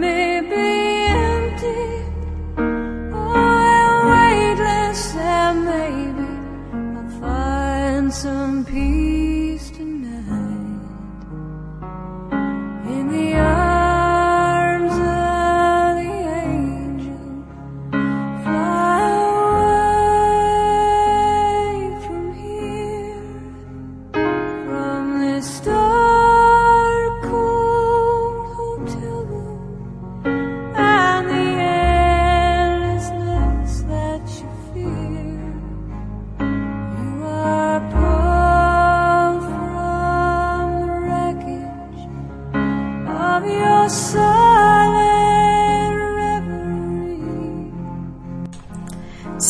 Be empty. And maybe I'll find some peace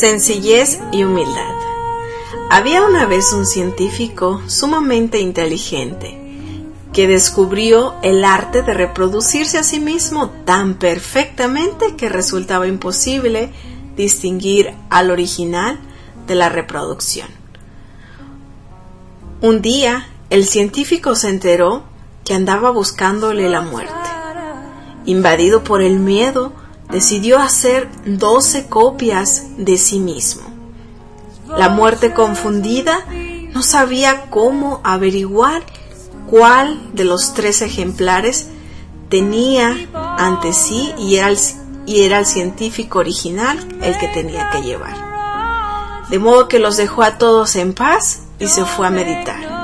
Sencillez y humildad. Había una vez un científico sumamente inteligente que descubrió el arte de reproducirse a sí mismo tan perfectamente que resultaba imposible distinguir al original de la reproducción. Un día, el científico se enteró que andaba buscándole la muerte. Invadido por el miedo, decidió hacer doce copias de sí mismo. La muerte confundida no sabía cómo averiguar cuál de los tres ejemplares tenía ante sí y era, el, era el científico original el que tenía que llevar. De modo que los dejó a todos en paz y se fue a meditar.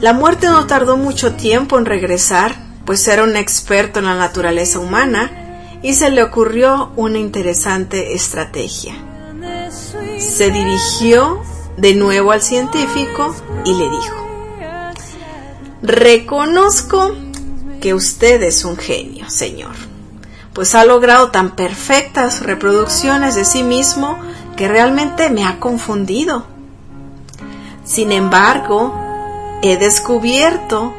La muerte no tardó mucho tiempo en regresar, pues era un experto en la naturaleza humana y se le ocurrió una interesante estrategia. Se dirigió de nuevo al científico y le dijo, Reconozco que usted es un genio, señor, pues ha logrado tan perfectas reproducciones de sí mismo que realmente me ha confundido. Sin embargo, he descubierto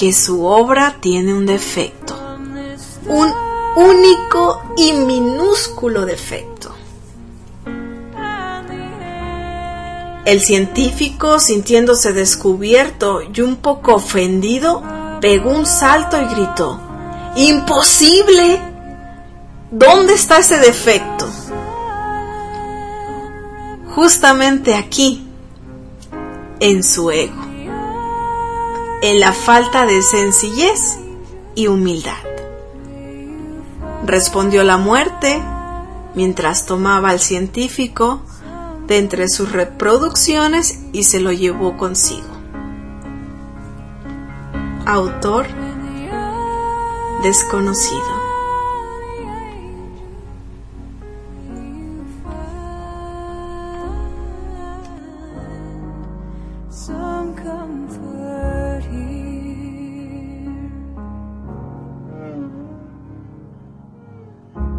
que su obra tiene un defecto, un único y minúsculo defecto. El científico, sintiéndose descubierto y un poco ofendido, pegó un salto y gritó, ¡Imposible! ¿Dónde está ese defecto? Justamente aquí, en su ego, en la falta de sencillez y humildad. Respondió la muerte mientras tomaba al científico de entre sus reproducciones y se lo llevó consigo. Autor desconocido.